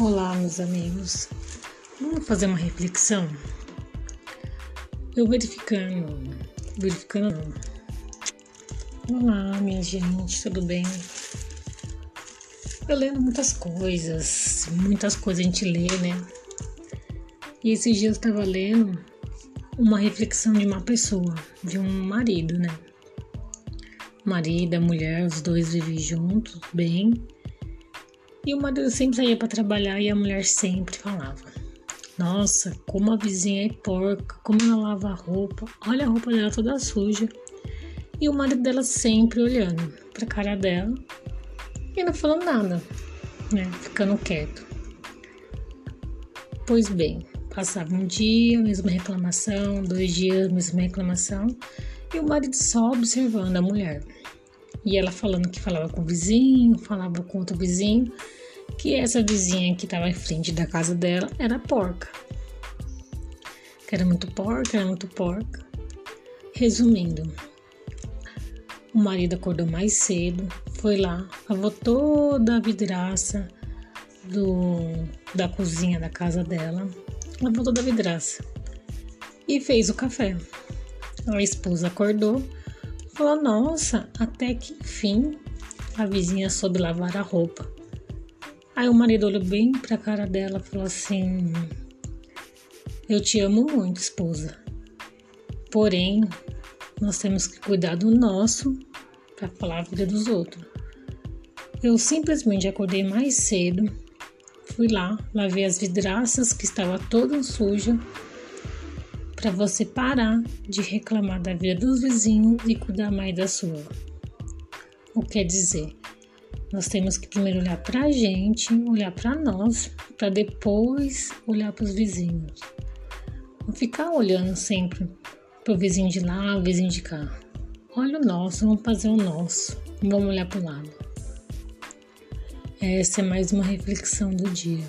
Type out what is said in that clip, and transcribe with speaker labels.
Speaker 1: Olá, meus amigos. Vamos fazer uma reflexão? Eu verificando, verificando. Olá, minha gente, tudo bem? Eu lendo muitas coisas, muitas coisas a gente lê, né? E esses dias eu estava lendo uma reflexão de uma pessoa, de um marido, né? Marido, mulher, os dois vivem juntos, bem e o marido sempre saía para trabalhar e a mulher sempre falava: Nossa, como a vizinha é porca, como ela lava a roupa, olha a roupa dela toda suja. E o marido dela sempre olhando para a cara dela e não falando nada, né? Ficando quieto. Pois bem, passava um dia, mesma reclamação, dois dias, mesma reclamação, e o marido só observando a mulher. E ela falando que falava com o vizinho, falava com outro vizinho, que essa vizinha que estava em frente da casa dela era porca. Que era muito porca, era muito porca. Resumindo, o marido acordou mais cedo, foi lá, lavou toda a vidraça do, da cozinha da casa dela, lavou toda a vidraça e fez o café. A esposa acordou, falou: Nossa, até que enfim a vizinha soube lavar a roupa. Aí o marido olhou bem pra cara dela e falou assim: Eu te amo muito, esposa. Porém, nós temos que cuidar do nosso para falar a vida dos outros. Eu simplesmente acordei mais cedo, fui lá, lavei as vidraças que estava toda suja para você parar de reclamar da vida dos vizinhos e cuidar mais da sua. O que quer dizer? Nós temos que primeiro olhar para a gente, olhar para nós, para depois olhar para os vizinhos. Não ficar olhando sempre para o vizinho de lá, o vizinho de cá. Olha o nosso, vamos fazer o nosso. Vamos olhar para o lado. Essa é mais uma reflexão do dia.